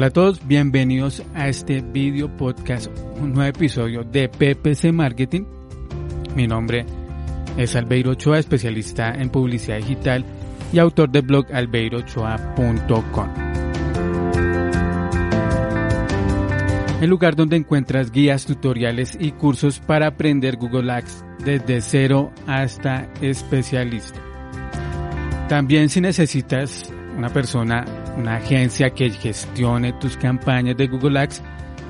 Hola a todos, bienvenidos a este video podcast, un nuevo episodio de PPC Marketing. Mi nombre es Albeiro Ochoa, especialista en publicidad digital y autor del blog albeirochoa.com. El lugar donde encuentras guías, tutoriales y cursos para aprender Google Ads desde cero hasta especialista. También si necesitas una persona una agencia que gestione tus campañas de Google Ads,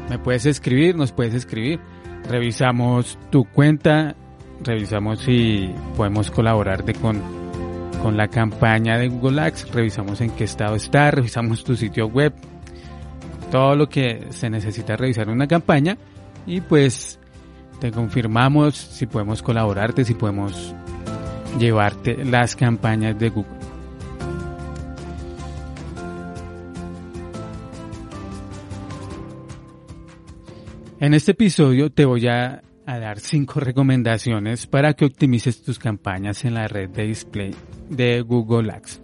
me puedes escribir, nos puedes escribir. Revisamos tu cuenta, revisamos si podemos colaborarte con, con la campaña de Google Ads, revisamos en qué estado está, revisamos tu sitio web, todo lo que se necesita revisar una campaña y pues te confirmamos si podemos colaborarte, si podemos llevarte las campañas de Google. En este episodio te voy a, dar cinco recomendaciones para que optimices tus campañas en la red de display de Google Ads.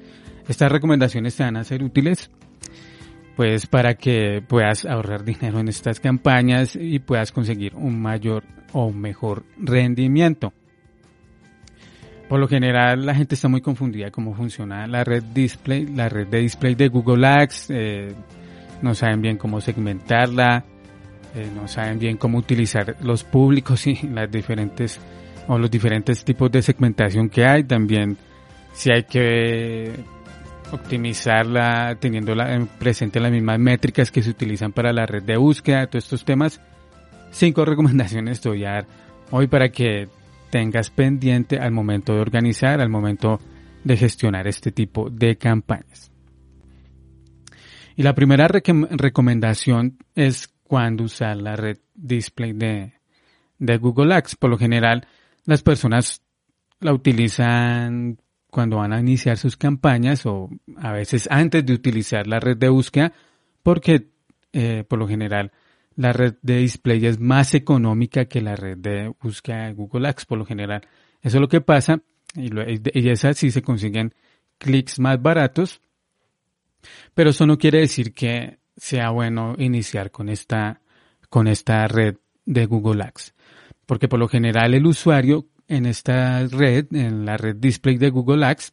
Estas recomendaciones te van a ser útiles pues para que puedas ahorrar dinero en estas campañas y puedas conseguir un mayor o mejor rendimiento. Por lo general la gente está muy confundida cómo funciona la red display, la red de display de Google Ads, eh, no saben bien cómo segmentarla, eh, no saben bien cómo utilizar los públicos y las diferentes o los diferentes tipos de segmentación que hay. También si hay que optimizarla teniendo presente las mismas métricas que se utilizan para la red de búsqueda, todos estos temas. Cinco recomendaciones te a dar hoy para que tengas pendiente al momento de organizar, al momento de gestionar este tipo de campañas. Y la primera recomendación es cuando usar la red display de, Google Ads. Por lo general, las personas la utilizan cuando van a iniciar sus campañas o a veces antes de utilizar la red de búsqueda porque eh, por lo general la red de display es más económica que la red de búsqueda de Google Ads por lo general. Eso es lo que pasa y, lo, y sí se consiguen clics más baratos pero eso no quiere decir que sea bueno iniciar con esta, con esta red de Google Ads. Porque por lo general el usuario en esta red, en la red display de Google Ads,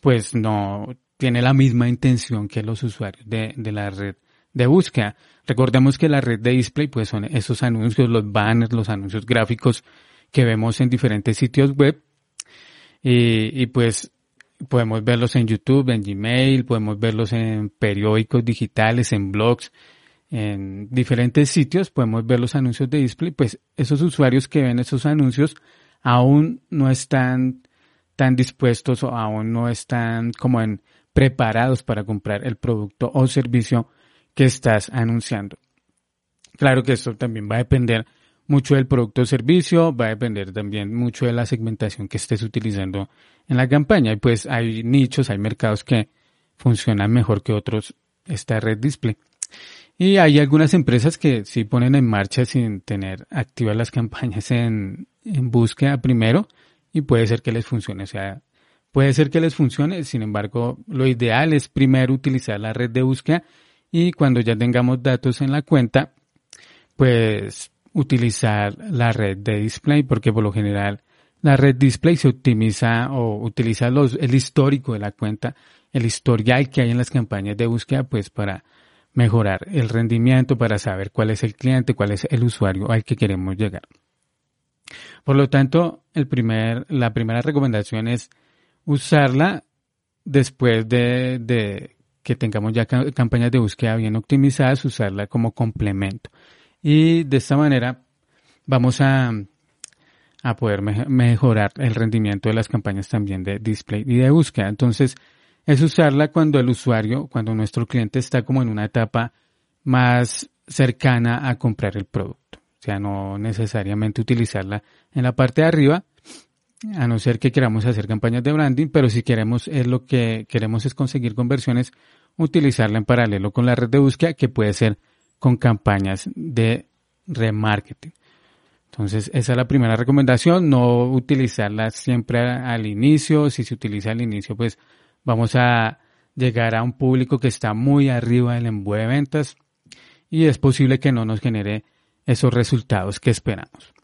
pues no tiene la misma intención que los usuarios de, de la red de búsqueda. Recordemos que la red de display pues son esos anuncios, los banners, los anuncios gráficos que vemos en diferentes sitios web. Y, y pues podemos verlos en YouTube, en Gmail, podemos verlos en periódicos digitales, en blogs, en diferentes sitios, podemos ver los anuncios de display, pues esos usuarios que ven esos anuncios aún no están tan dispuestos o aún no están como en preparados para comprar el producto o servicio que estás anunciando. Claro que esto también va a depender mucho del producto o servicio, va a depender también mucho de la segmentación que estés utilizando en la campaña. Y pues hay nichos, hay mercados que funcionan mejor que otros esta red display. Y hay algunas empresas que sí ponen en marcha sin tener activas las campañas en, en búsqueda primero y puede ser que les funcione. O sea, puede ser que les funcione, sin embargo, lo ideal es primero utilizar la red de búsqueda y cuando ya tengamos datos en la cuenta, pues utilizar la red de display porque por lo general la red display se optimiza o utiliza los, el histórico de la cuenta, el historial que hay en las campañas de búsqueda pues para mejorar el rendimiento, para saber cuál es el cliente, cuál es el usuario al que queremos llegar. Por lo tanto, el primer, la primera recomendación es usarla después de, de que tengamos ya campañas de búsqueda bien optimizadas, usarla como complemento. Y de esta manera vamos a, a poder mejorar el rendimiento de las campañas también de display y de búsqueda. Entonces, es usarla cuando el usuario, cuando nuestro cliente está como en una etapa más cercana a comprar el producto. O sea, no necesariamente utilizarla en la parte de arriba, a no ser que queramos hacer campañas de branding, pero si queremos, es lo que queremos es conseguir conversiones, utilizarla en paralelo con la red de búsqueda, que puede ser con campañas de remarketing. Entonces, esa es la primera recomendación, no utilizarla siempre al inicio. Si se utiliza al inicio, pues vamos a llegar a un público que está muy arriba del embudo de ventas y es posible que no nos genere esos resultados que esperamos.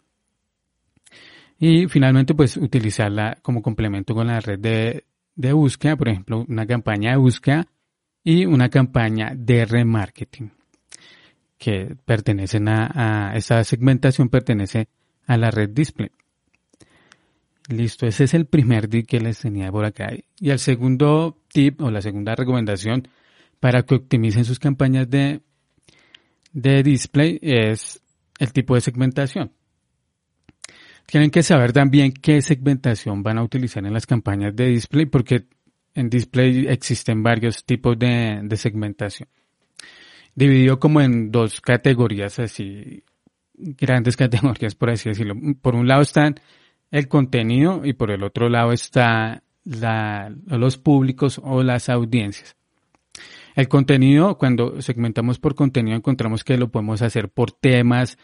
Y finalmente, pues utilizarla como complemento con la red de, de búsqueda, por ejemplo, una campaña de búsqueda y una campaña de remarketing que pertenecen a, a esa segmentación pertenece a la red display. Listo, ese es el primer tip que les tenía por acá. Y el segundo tip o la segunda recomendación para que optimicen sus campañas de, de display es el tipo de segmentación. Tienen que saber también qué segmentación van a utilizar en las campañas de display porque en display existen varios tipos de, de segmentación dividido como en dos categorías así, grandes categorías por así decirlo. Por un lado están el contenido y por el otro lado está la, los públicos o las audiencias. El contenido, cuando segmentamos por contenido, encontramos que lo podemos hacer por temas,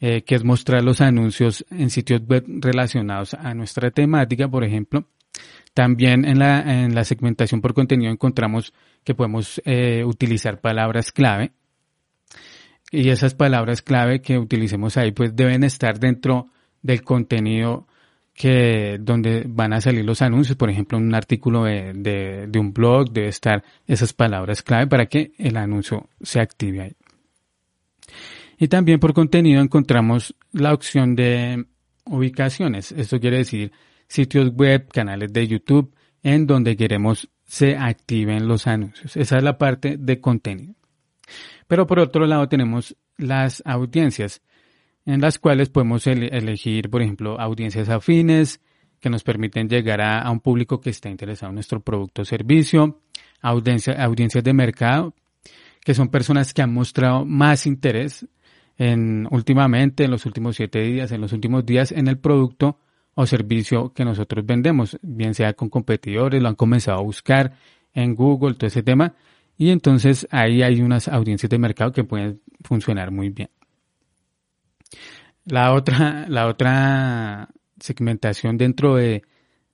eh, que es mostrar los anuncios en sitios web relacionados a nuestra temática, por ejemplo. También en la, en la segmentación por contenido encontramos que podemos eh, utilizar palabras clave. Y esas palabras clave que utilicemos ahí pues deben estar dentro del contenido que donde van a salir los anuncios, por ejemplo, un artículo de, de, de, un blog debe estar esas palabras clave para que el anuncio se active ahí. Y también por contenido encontramos la opción de ubicaciones. Esto quiere decir sitios web, canales de YouTube, en donde queremos se activen los anuncios. Esa es la parte de contenido. Pero por otro lado tenemos las audiencias, en las cuales podemos elegir, por ejemplo, audiencias afines, que nos permiten llegar a, un público que está interesado en nuestro producto o servicio, audiencias de mercado, que son personas que han mostrado más interés en últimamente, en los últimos siete días, en los últimos días, en el producto o servicio que nosotros vendemos, bien sea con competidores, lo han comenzado a buscar en Google, todo ese tema, y entonces ahí hay unas audiencias de mercado que pueden funcionar muy bien. La otra, la otra segmentación dentro de,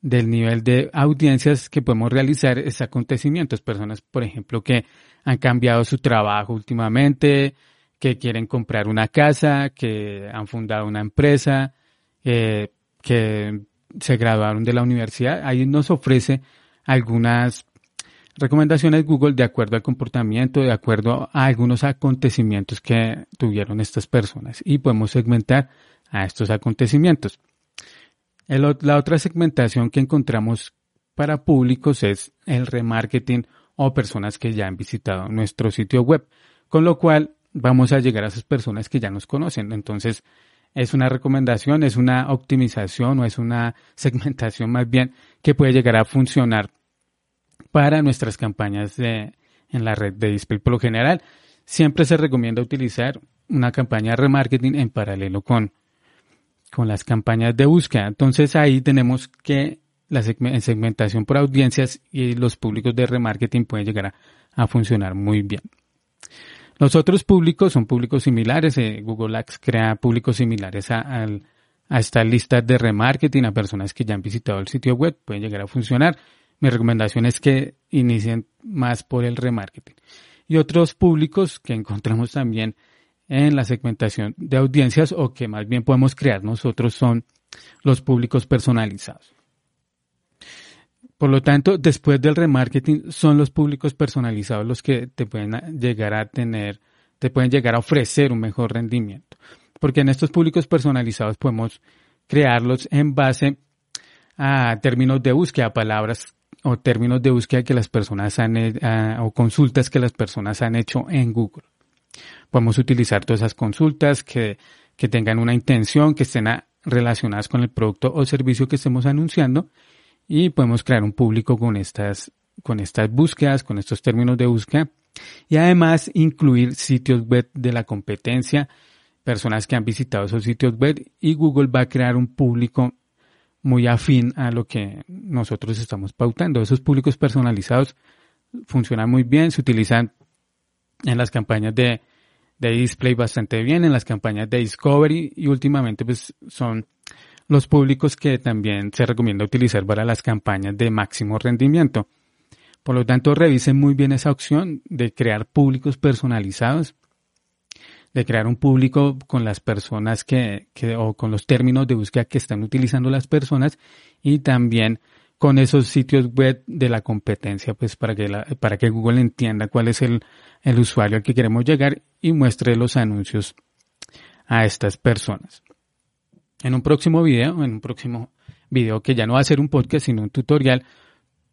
del nivel de audiencias que podemos realizar es acontecimientos, personas, por ejemplo, que han cambiado su trabajo últimamente, que quieren comprar una casa, que han fundado una empresa, eh, que se graduaron de la universidad. Ahí nos ofrece algunas recomendaciones Google de acuerdo al comportamiento, de acuerdo a algunos acontecimientos que tuvieron estas personas y podemos segmentar a estos acontecimientos. la otra segmentación que encontramos para públicos es el remarketing o personas que ya han visitado nuestro sitio web, con lo cual vamos a llegar a esas personas que ya nos conocen. Entonces, es una recomendación, es una optimización o es una segmentación más bien que puede llegar a funcionar para nuestras campañas en la red de display. Por lo general, siempre se recomienda utilizar una campaña de remarketing en paralelo con, con las campañas de búsqueda. Entonces ahí tenemos que la segmentación por audiencias y los públicos de remarketing pueden llegar a funcionar muy bien. Los otros públicos son públicos similares. Eh, Google Ads crea públicos similares a, a, esta lista de remarketing a personas que ya han visitado el sitio web. Pueden llegar a funcionar. Mi recomendación es que inicien más por el remarketing. Y otros públicos que encontramos también en la segmentación de audiencias o que más bien podemos crear nosotros son los públicos personalizados. Por lo tanto, después del remarketing, son los públicos personalizados los que te pueden llegar a tener, te pueden llegar a ofrecer un mejor rendimiento. Porque en estos públicos personalizados podemos crearlos en base a términos de búsqueda, palabras o términos de búsqueda que las personas han uh, o consultas que las personas han hecho en Google. Podemos utilizar todas esas consultas que, que tengan una intención, que estén relacionadas con el producto o servicio que estemos anunciando y podemos crear un público con estas, con estas búsquedas, con estos términos de búsqueda y además incluir sitios web de la competencia, personas que han visitado esos sitios web y Google va a crear un público muy afín a lo que nosotros estamos pautando. Esos públicos personalizados funcionan muy bien, se utilizan en las campañas de, de display bastante bien, en las campañas de discovery y últimamente pues son los públicos que también se recomienda utilizar para las campañas de máximo rendimiento. Por lo tanto, revisen muy bien esa opción de crear públicos personalizados, de crear un público con las personas que, que o con los términos de búsqueda que están utilizando las personas y también con esos sitios web de la competencia, pues para que, la, para que Google entienda cuál es el, el usuario al que queremos llegar y muestre los anuncios a estas personas. En un próximo video, en un próximo video que ya no va a ser un podcast, sino un tutorial,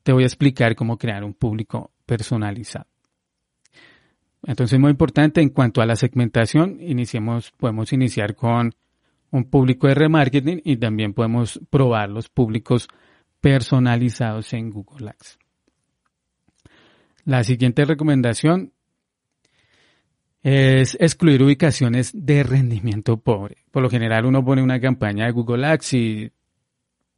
te voy a explicar cómo crear un público personalizado. Entonces, muy importante en cuanto a la segmentación, iniciemos, podemos iniciar con un público de remarketing y también podemos probar los públicos personalizados en Google Ads. La siguiente recomendación es excluir ubicaciones de rendimiento pobre. Por lo general uno pone una campaña de Google Ads y,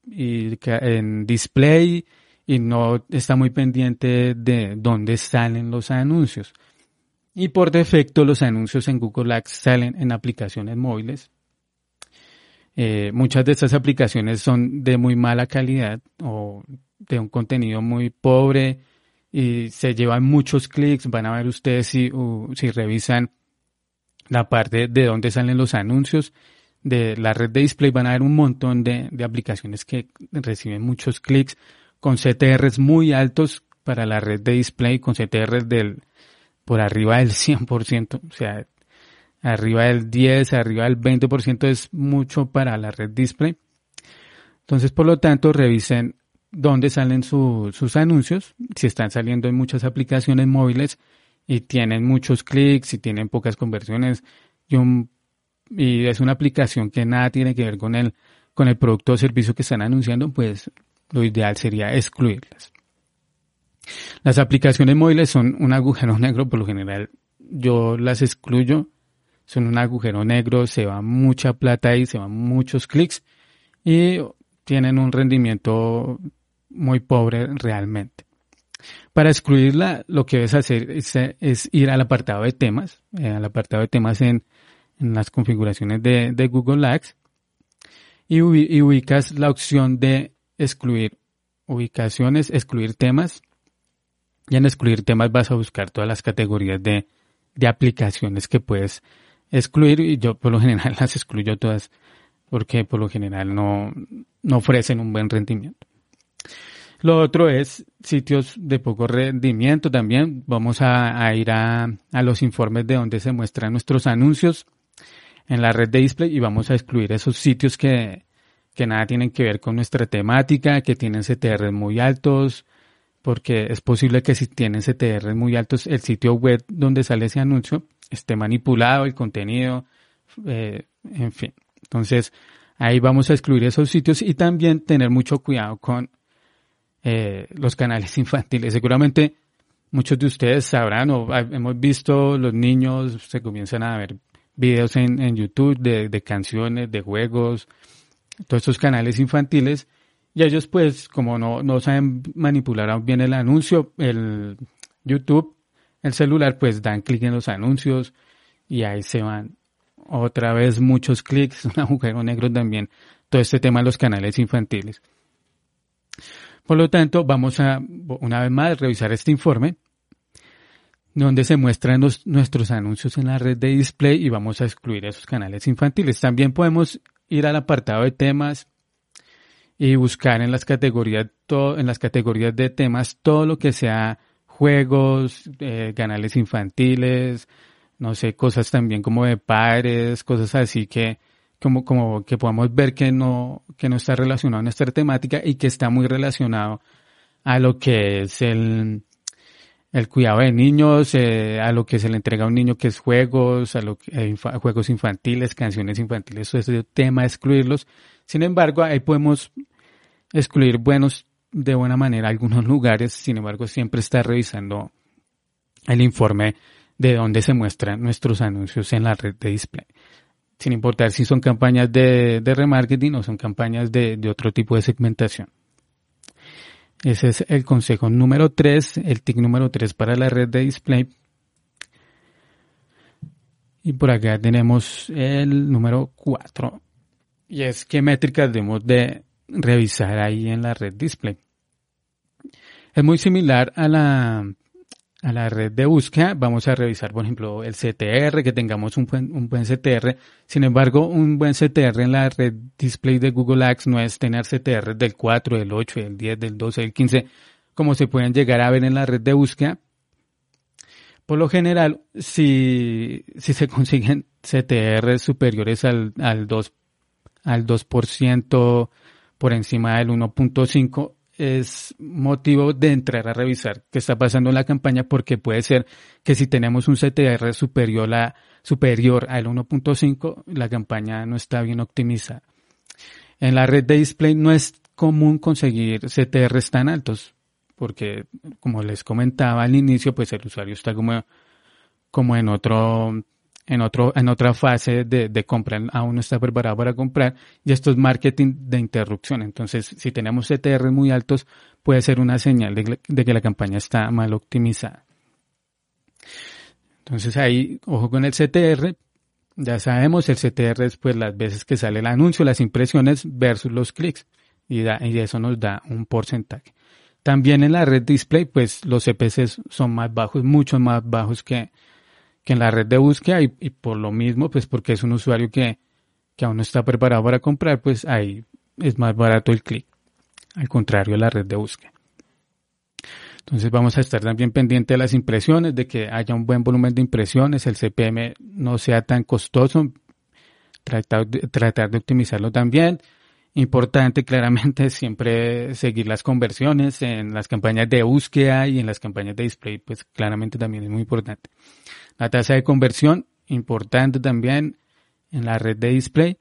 en display y no está muy pendiente de dónde salen los anuncios. Y por defecto los anuncios en Google Ads salen en aplicaciones móviles. Eh, muchas de estas aplicaciones son de muy mala calidad o de un contenido muy pobre y se llevan muchos clics. Van a ver ustedes si, si revisan la parte de dónde salen los anuncios de la red de display, van a ver un montón de, de aplicaciones que reciben muchos clics con CTRs muy altos para la red de display, con CTRs del, por arriba del 100%, o sea, arriba del 10, arriba del 20% es mucho para la red display. Entonces, por lo tanto, revisen dónde salen sus anuncios, si están saliendo en muchas aplicaciones móviles y tienen muchos clics y tienen pocas conversiones y, y es una aplicación que nada tiene que ver con el, con el producto o servicio que están anunciando, pues lo ideal sería excluirlas. Las aplicaciones móviles son un agujero negro, por lo general yo las excluyo, son un agujero negro, se va mucha plata ahí, se van muchos clics y tienen un rendimiento muy pobre realmente. Para excluirla, lo que debes hacer es, ir al apartado de temas, eh, al apartado de temas en, las configuraciones de, Google Ads y, ubicas la opción de excluir ubicaciones, excluir temas. Y en excluir temas vas a buscar todas las categorías de, de aplicaciones que puedes excluir y yo por lo general las excluyo todas porque por lo general no, no ofrecen un buen rendimiento. Lo otro es sitios de poco rendimiento también. Vamos a, ir a, los informes de donde se muestran nuestros anuncios en la red de display y vamos a excluir esos sitios que, que nada tienen que ver con nuestra temática, que tienen CTR muy altos, porque es posible que si tienen CTR muy altos, el sitio web donde sale ese anuncio esté manipulado, el contenido, eh, en fin. Entonces, ahí vamos a excluir esos sitios y también tener mucho cuidado con eh, los canales infantiles. Seguramente muchos de ustedes sabrán o hemos visto los niños se comienzan a ver videos en, en YouTube de, de, canciones, de juegos, todos estos canales infantiles y ellos pues como no, no saben manipular bien el anuncio, el YouTube, el celular pues dan clic en los anuncios y ahí se van otra vez muchos clics, un agujero negro también, todo este tema de los canales infantiles. Por lo tanto, vamos a, una vez más, revisar este informe donde se muestran nuestros anuncios en la red de display y vamos a excluir esos canales infantiles. También podemos ir al apartado de temas y buscar en las categorías, en las categorías de temas todo lo que sea juegos, eh, canales infantiles, no sé, cosas también como de padres, cosas así que, como, como que podamos ver que no, que no está relacionado a nuestra temática y que está muy relacionado a lo que es el, el cuidado de niños, eh, a lo que se le entrega a un niño que es juegos, a lo que, eh, juegos infantiles, canciones infantiles, eso es tema excluirlos. Sin embargo, ahí podemos excluir buenos de buena manera algunos lugares, sin embargo, siempre está revisando el informe de dónde se muestran nuestros anuncios en la red de display. Sin importar si son campañas de, remarketing o son campañas de, otro tipo de segmentación. Ese es el consejo número 3, el TIC número 3 para la red de display. Y por acá tenemos el número 4. Y es qué métricas debemos de revisar ahí en la red display. Es muy similar a la, a la red de búsqueda. Vamos a revisar, por ejemplo, el CTR, que tengamos un buen, un buen CTR. Sin embargo, un buen CTR en la red display de Google Ads no es tener CTR del 4, del 8, del 10, del 12, del 15, como se pueden llegar a ver en la red de búsqueda. Por lo general, si, si se consiguen CTR superiores al, al 2, al 2% por encima del 1.5, es motivo de entrar a revisar qué está pasando en la campaña porque puede ser que si tenemos un CTR superior a superior al 1.5 la campaña no está bien optimizada. En la red de display no es común conseguir CTRs tan altos porque como les comentaba al inicio pues el usuario está como como en otro en, otro, en otra fase de, compra, aún no está preparado para comprar, y esto es marketing de interrupción. Entonces, si tenemos CTR muy altos, puede ser una señal de, que la campaña está mal optimizada. Entonces ahí, ojo con el CTR, ya sabemos, el CTR es pues las veces que sale el anuncio, las impresiones versus los clics, y, y eso nos da un porcentaje. También en la red display, pues los CPCs son más bajos, mucho más bajos que, que en la red de búsqueda y, por lo mismo, pues porque es un usuario que, que aún no está preparado para comprar, pues ahí es más barato el clic, al contrario de la red de búsqueda. Entonces vamos a estar también pendiente de las impresiones, de que haya un buen volumen de impresiones, el CPM no sea tan costoso, tratar de, tratar de optimizarlo también. Importante claramente siempre seguir las conversiones en las campañas de búsqueda y en las campañas de display, pues claramente también es muy importante. La tasa de conversión, importante también en la red de display.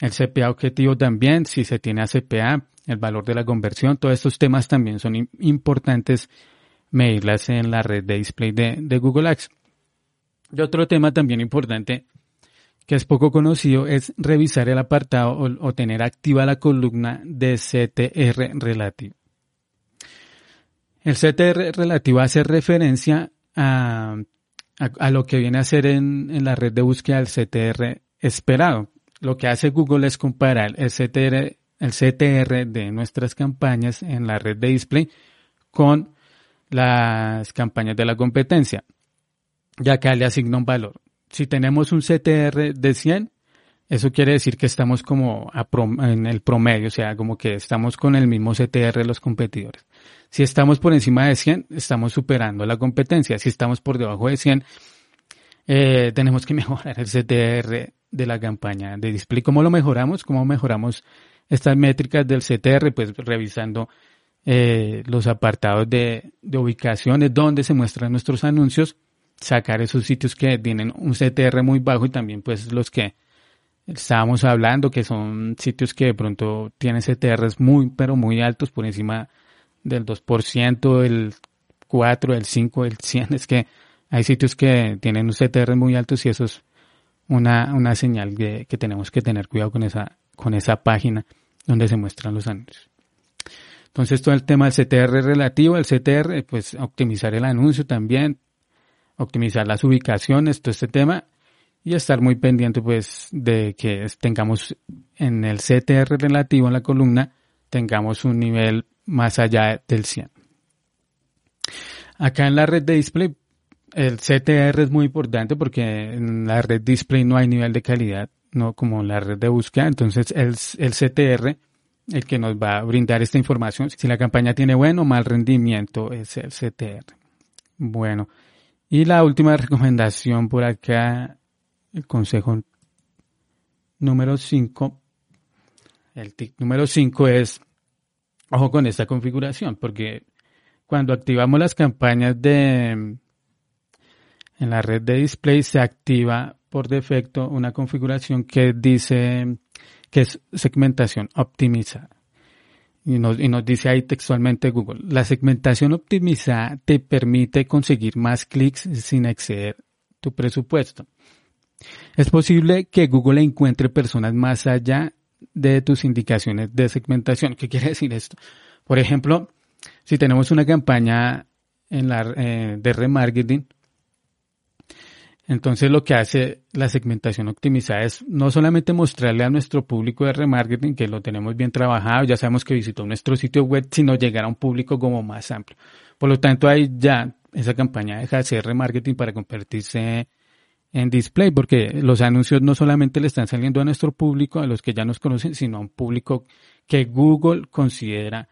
El CPA objetivo también, si se tiene a CPA, el valor de la conversión, todos estos temas también son importantes medirlas en la red de display de, Google Ads. Y otro tema también importante que es poco conocido es revisar el apartado o, tener activa la columna de CTR relativo. El CTR relativo hace referencia a a, lo que viene a ser en, la red de búsqueda del CTR esperado. Lo que hace Google es comparar el CTR, el CTR de nuestras campañas en la red de display con las campañas de la competencia. Ya que le asigna un valor. Si tenemos un CTR de 100, eso quiere decir que estamos como en el promedio, o sea, como que estamos con el mismo CTR de los competidores. Si estamos por encima de 100, estamos superando la competencia. Si estamos por debajo de 100, eh, tenemos que mejorar el CTR de la campaña de display. ¿Cómo lo mejoramos? ¿Cómo mejoramos estas métricas del CTR? Pues revisando eh, los apartados de, de ubicaciones donde se muestran nuestros anuncios, sacar esos sitios que tienen un CTR muy bajo y también pues los que estábamos hablando que son sitios que de pronto tienen CTRs muy pero muy altos por encima del 2%, del 4, del 5, del 100. Es que hay sitios que tienen un CTR muy altos y eso es una, una señal de, que tenemos que tener cuidado con esa, con esa página donde se muestran los anuncios. Entonces todo el tema del CTR relativo, el CTR, pues optimizar el anuncio también, optimizar las ubicaciones, todo este tema y estar muy pendiente pues de que tengamos en el CTR relativo en la columna tengamos un nivel más allá del 100. Acá en la red de display, el CTR es muy importante porque en la red display no hay nivel de calidad, no como en la red de búsqueda. Entonces, el, el CTR, el que nos va a brindar esta información, si la campaña tiene buen o mal rendimiento, es el CTR. Bueno, y la última recomendación por acá, el consejo número 5, el tip número 5 es Ojo con esta configuración, porque cuando activamos las campañas de en la red de display se activa por defecto una configuración que dice que es segmentación optimizada. Y nos, y nos dice ahí textualmente Google, la segmentación optimizada te permite conseguir más clics sin exceder tu presupuesto. Es posible que Google encuentre personas más allá de tus indicaciones de segmentación. ¿Qué quiere decir esto? Por ejemplo, si tenemos una campaña en la, eh, de remarketing, entonces lo que hace la segmentación optimizada es no solamente mostrarle a nuestro público de remarketing que lo tenemos bien trabajado, ya sabemos que visitó nuestro sitio web, sino llegar a un público como más amplio. Por lo tanto, ahí ya esa campaña deja de ser remarketing para convertirse en display, porque los anuncios no solamente le están saliendo a nuestro público, a los que ya nos conocen, sino a un público que Google considera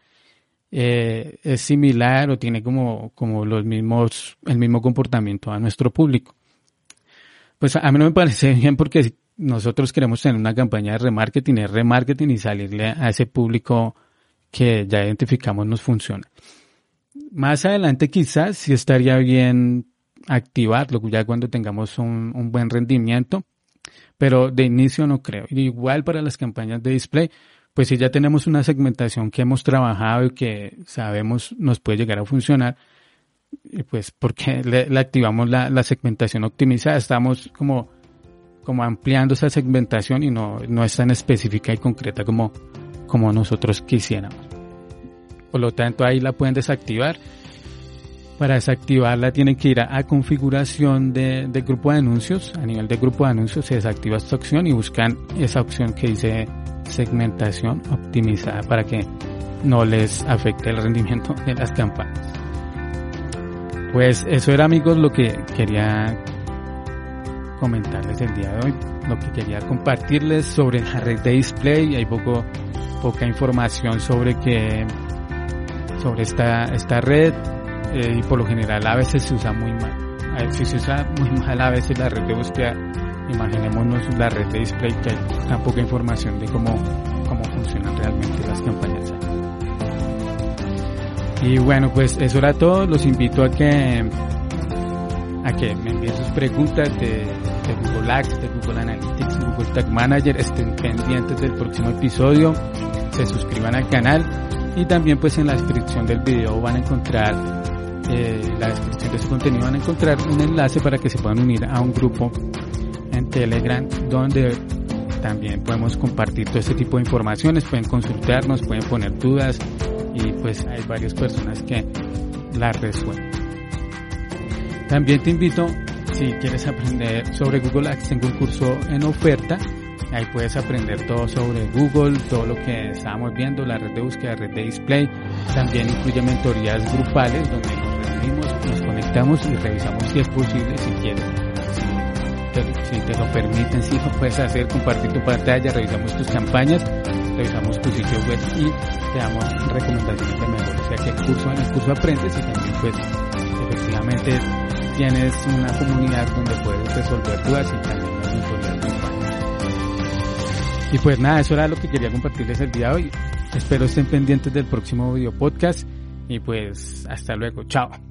eh, es similar o tiene como, como los mismos, el mismo comportamiento a nuestro público. Pues a mí no me parece bien porque nosotros queremos tener una campaña de remarketing, es remarketing y salirle a ese público que ya identificamos nos funciona. Más adelante quizás sí estaría bien activarlo ya cuando tengamos un, un buen rendimiento, pero de inicio no creo. Igual para las campañas de display, pues si ya tenemos una segmentación que hemos trabajado y que sabemos nos puede llegar a funcionar, pues porque le, activamos la, segmentación optimizada, estamos como, como ampliando esa segmentación y no, no es tan específica y concreta como, como nosotros quisiéramos. Por lo tanto, ahí la pueden desactivar para desactivarla tienen que ir a, configuración de, grupo de anuncios. A nivel de grupo de anuncios se desactiva esta opción y buscan esa opción que dice segmentación optimizada para que no les afecte el rendimiento de las campañas. Pues eso era amigos lo que quería comentarles el día de hoy, lo que quería compartirles sobre la red de display. Hay poco, poca información sobre que sobre esta, esta red eh, y por lo general a veces se usa muy mal. A veces se usa muy mal a veces la red de búsqueda. Imaginémonos la red de display que hay tan poca información de cómo, cómo funcionan realmente las campañas. Y bueno, pues eso era todo. Los invito a que a que me envíen sus preguntas de, de Google Ads, de Google Analytics, Google Tag Manager. Estén pendientes del próximo episodio. Se suscriban al canal y también pues en la descripción del video van a encontrar eh, la descripción de su contenido van a encontrar un enlace para que se puedan unir a un grupo en Telegram donde también podemos compartir todo este tipo de informaciones, pueden consultarnos, pueden poner dudas y pues hay varias personas que las resuelven. También te invito, si quieres aprender sobre Google Ads, tengo un curso en oferta. Ahí puedes aprender todo sobre Google, todo lo que estábamos viendo, la red de búsqueda, la red de display. También incluye mentorías grupales donde nos conectamos y revisamos si es posible, si quieres. Si te, lo permiten, si lo puedes hacer, compartir tu pantalla, revisamos tus campañas, revisamos tu sitio web y te damos recomendaciones de mejor. O sea que el curso, en el curso aprendes y también pues efectivamente tienes una comunidad donde puedes resolver dudas y también las Y pues nada, eso era lo que quería compartirles el día de hoy. Espero estén pendientes del próximo video podcast y pues hasta luego. Chao.